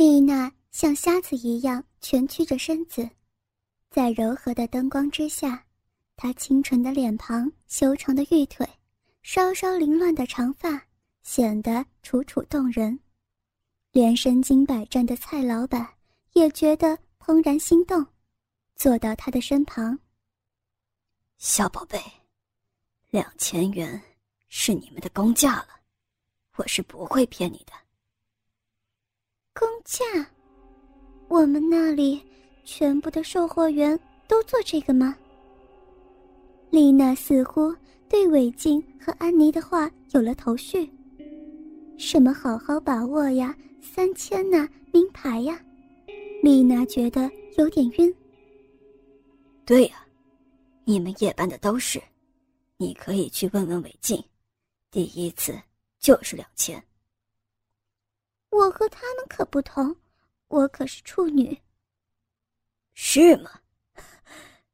丽娜像瞎子一样蜷曲着身子，在柔和的灯光之下，她清纯的脸庞、修长的玉腿、稍稍凌乱的长发，显得楚楚动人。连身经百战的蔡老板也觉得怦然心动，坐到他的身旁。小宝贝，两千元是你们的工价了，我是不会骗你的。工价？我们那里全部的售货员都做这个吗？丽娜似乎对韦静和安妮的话有了头绪。什么好好把握呀？三千呐，名牌呀！丽娜觉得有点晕。对呀，你们夜班的都是，你可以去问问韦静，第一次就是两千。我和他们可不同，我可是处女。是吗？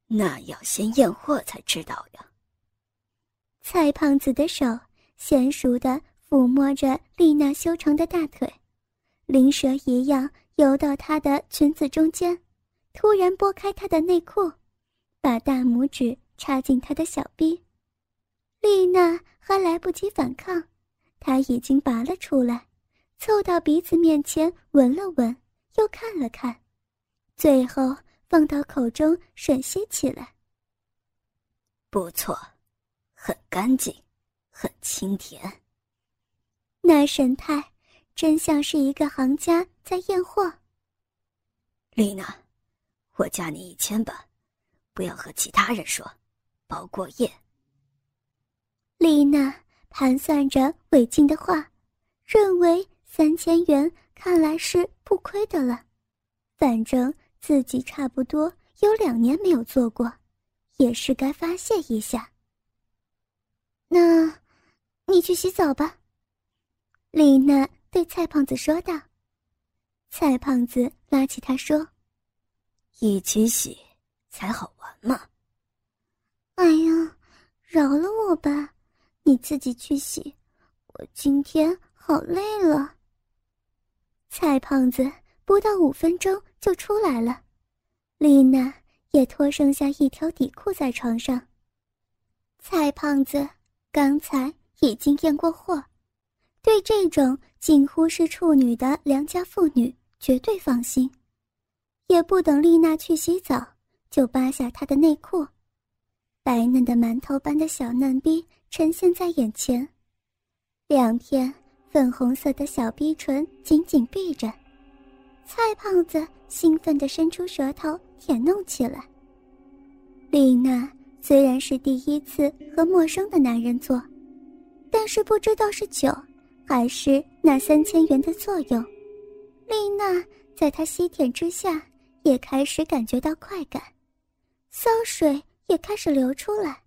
那要先验货才知道呀。蔡胖子的手娴熟的抚摸着丽娜修长的大腿。灵蛇一样游到她的裙子中间，突然拨开她的内裤，把大拇指插进她的小臂。丽娜还来不及反抗，他已经拔了出来，凑到鼻子面前闻了闻，又看了看，最后放到口中吮吸起来。不错，很干净，很清甜。那神态。真像是一个行家在验货。丽娜，我加你一千吧，不要和其他人说，包过夜。丽娜盘算着韦静的话，认为三千元看来是不亏的了，反正自己差不多有两年没有做过，也是该发泄一下。那，你去洗澡吧，丽娜。对蔡胖子说道：“蔡胖子拉起他说：‘一起洗才好玩嘛。’哎呀，饶了我吧，你自己去洗，我今天好累了。”蔡胖子不到五分钟就出来了，丽娜也脱剩下一条底裤在床上。蔡胖子刚才已经验过货。对这种近乎是处女的良家妇女绝对放心，也不等丽娜去洗澡，就扒下她的内裤，白嫩的馒头般的小嫩逼呈现在眼前，两片粉红色的小逼唇紧紧闭着，蔡胖子兴奋地伸出舌头舔弄起来。丽娜虽然是第一次和陌生的男人做，但是不知道是酒。还是那三千元的作用，丽娜在他吸舔之下也开始感觉到快感，骚水也开始流出来。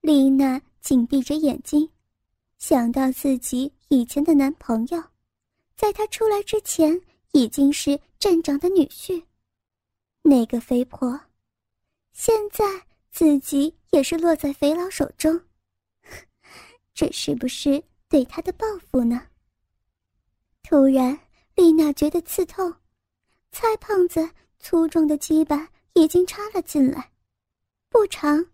丽娜紧闭着眼睛，想到自己以前的男朋友，在他出来之前已经是镇长的女婿，那个肥婆，现在自己也是落在肥佬手中，这是不是？对他的报复呢？突然，丽娜觉得刺痛，蔡胖子粗壮的鸡巴已经插了进来，不长，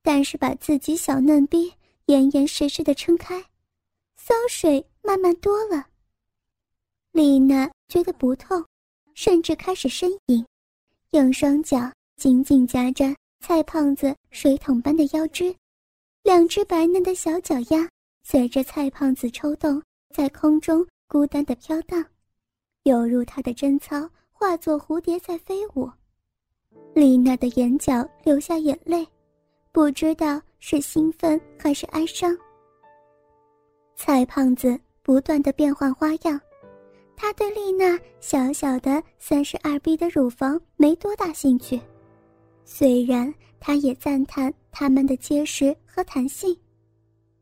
但是把自己小嫩逼严严实实的撑开，骚水慢慢多了。丽娜觉得不痛，甚至开始呻吟，用双脚紧紧夹着蔡胖子水桶般的腰肢，两只白嫩的小脚丫。随着蔡胖子抽动，在空中孤单的飘荡，犹如他的贞操化作蝴蝶在飞舞。丽娜的眼角流下眼泪，不知道是兴奋还是哀伤。蔡胖子不断的变换花样，他对丽娜小小的三十二 B 的乳房没多大兴趣，虽然他也赞叹他们的结实和弹性。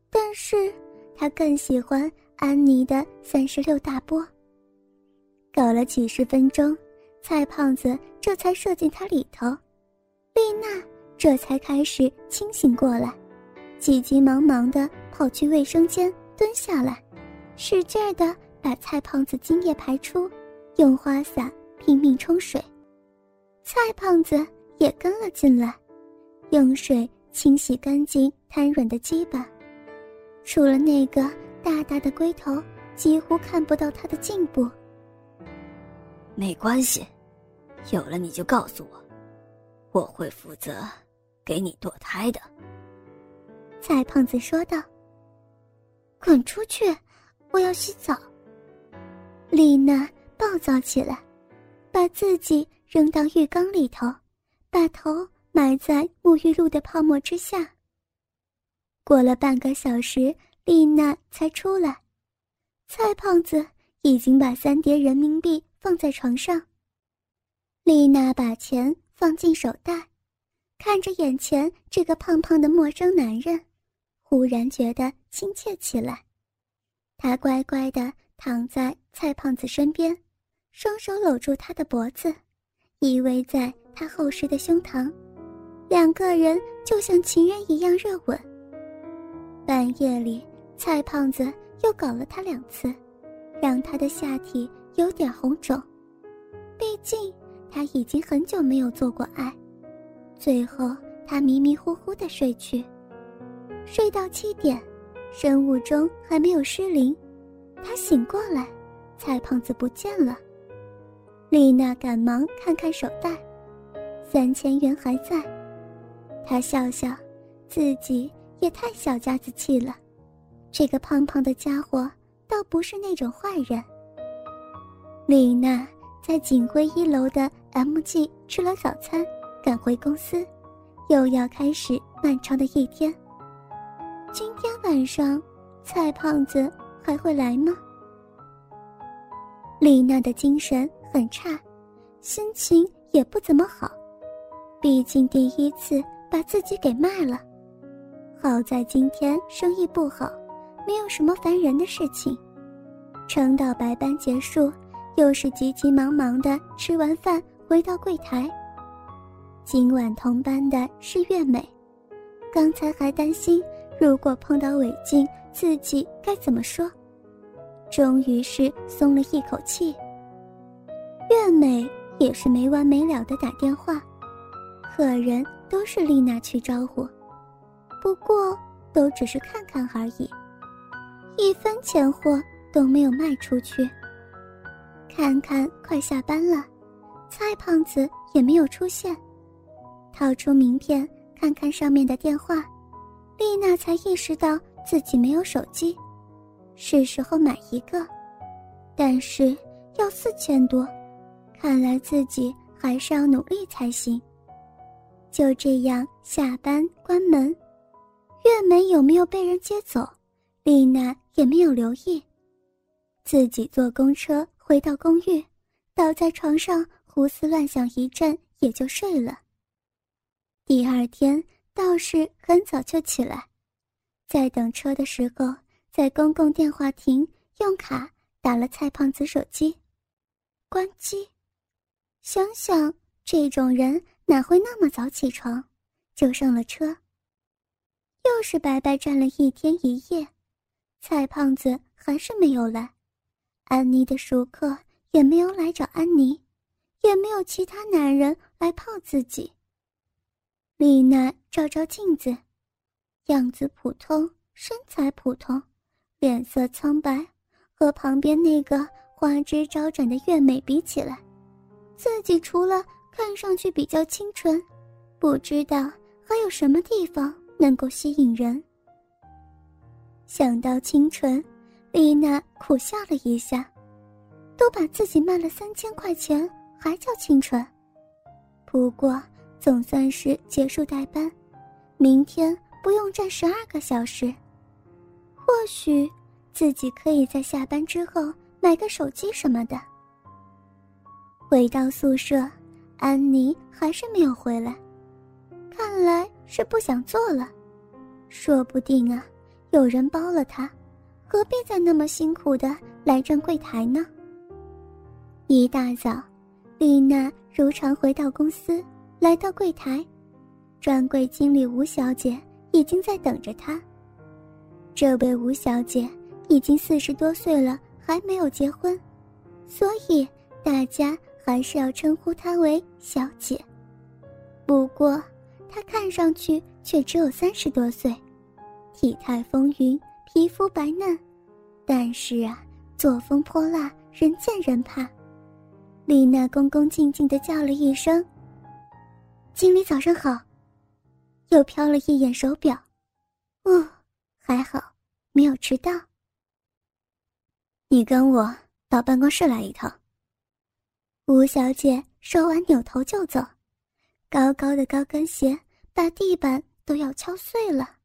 但是，他更喜欢安妮的三十六大波。搞了几十分钟，蔡胖子这才射进他里头，丽娜这才开始清醒过来，急急忙忙的跑去卫生间蹲下来，使劲的把蔡胖子精液排出，用花洒拼命冲水。蔡胖子也跟了进来，用水清洗干净瘫软的鸡巴，除了那个大大的龟头，几乎看不到他的进步。没关系，有了你就告诉我，我会负责给你堕胎的。蔡胖子说道。“滚出去，我要洗澡。”丽娜暴躁起来，把自己扔到浴缸里头，把头埋在沐浴露的泡沫之下。过了半个小时，丽娜才出来，蔡胖子已经把三叠人民币。放在床上，丽娜把钱放进手袋，看着眼前这个胖胖的陌生男人，忽然觉得亲切起来。他乖乖地躺在蔡胖子身边，双手搂住他的脖子，依偎在他厚实的胸膛，两个人就像情人一样热吻。半夜里，蔡胖子又搞了他两次，让他的下体。有点红肿，毕竟他已经很久没有做过爱。最后，他迷迷糊糊的睡去，睡到七点，生物钟还没有失灵。他醒过来，蔡胖子不见了。丽娜赶忙看看手袋，三千元还在。她笑笑，自己也太小家子气了。这个胖胖的家伙倒不是那种坏人。丽娜在锦辉一楼的 MG 吃了早餐，赶回公司，又要开始漫长的一天。今天晚上，蔡胖子还会来吗？丽娜的精神很差，心情也不怎么好，毕竟第一次把自己给卖了。好在今天生意不好，没有什么烦人的事情，撑到白班结束。又是急急忙忙的吃完饭回到柜台。今晚同班的是月美，刚才还担心如果碰到韦静自己该怎么说，终于是松了一口气。月美也是没完没了的打电话，客人都是丽娜去招呼，不过都只是看看而已，一分钱货都没有卖出去。看看，快下班了，蔡胖子也没有出现。掏出名片，看看上面的电话，丽娜才意识到自己没有手机，是时候买一个，但是要四千多，看来自己还是要努力才行。就这样下班关门，院门有没有被人接走，丽娜也没有留意，自己坐公车。回到公寓，倒在床上胡思乱想一阵，也就睡了。第二天倒是很早就起来，在等车的时候，在公共电话亭用卡打了蔡胖子手机，关机。想想这种人哪会那么早起床，就上了车。又是白白站了一天一夜，蔡胖子还是没有来。安妮的熟客也没有来找安妮，也没有其他男人来泡自己。丽娜照照镜子，样子普通，身材普通，脸色苍白，和旁边那个花枝招展的月美比起来，自己除了看上去比较清纯，不知道还有什么地方能够吸引人。想到清纯。丽娜苦笑了一下，都把自己卖了三千块钱，还叫清纯。不过总算是结束代班，明天不用站十二个小时。或许自己可以在下班之后买个手机什么的。回到宿舍，安妮还是没有回来，看来是不想做了。说不定啊，有人包了她。何必再那么辛苦的来站柜台呢？一大早，丽娜如常回到公司，来到柜台，专柜经理吴小姐已经在等着她。这位吴小姐已经四十多岁了，还没有结婚，所以大家还是要称呼她为小姐。不过，她看上去却只有三十多岁，体态丰腴，皮肤白嫩，但是啊，作风泼辣，人见人怕。丽娜恭恭敬敬地叫了一声：“经理早上好。”又瞟了一眼手表，哦，还好没有迟到。你跟我到办公室来一趟。吴小姐说完，扭头就走，高高的高跟鞋把地板都要敲碎了。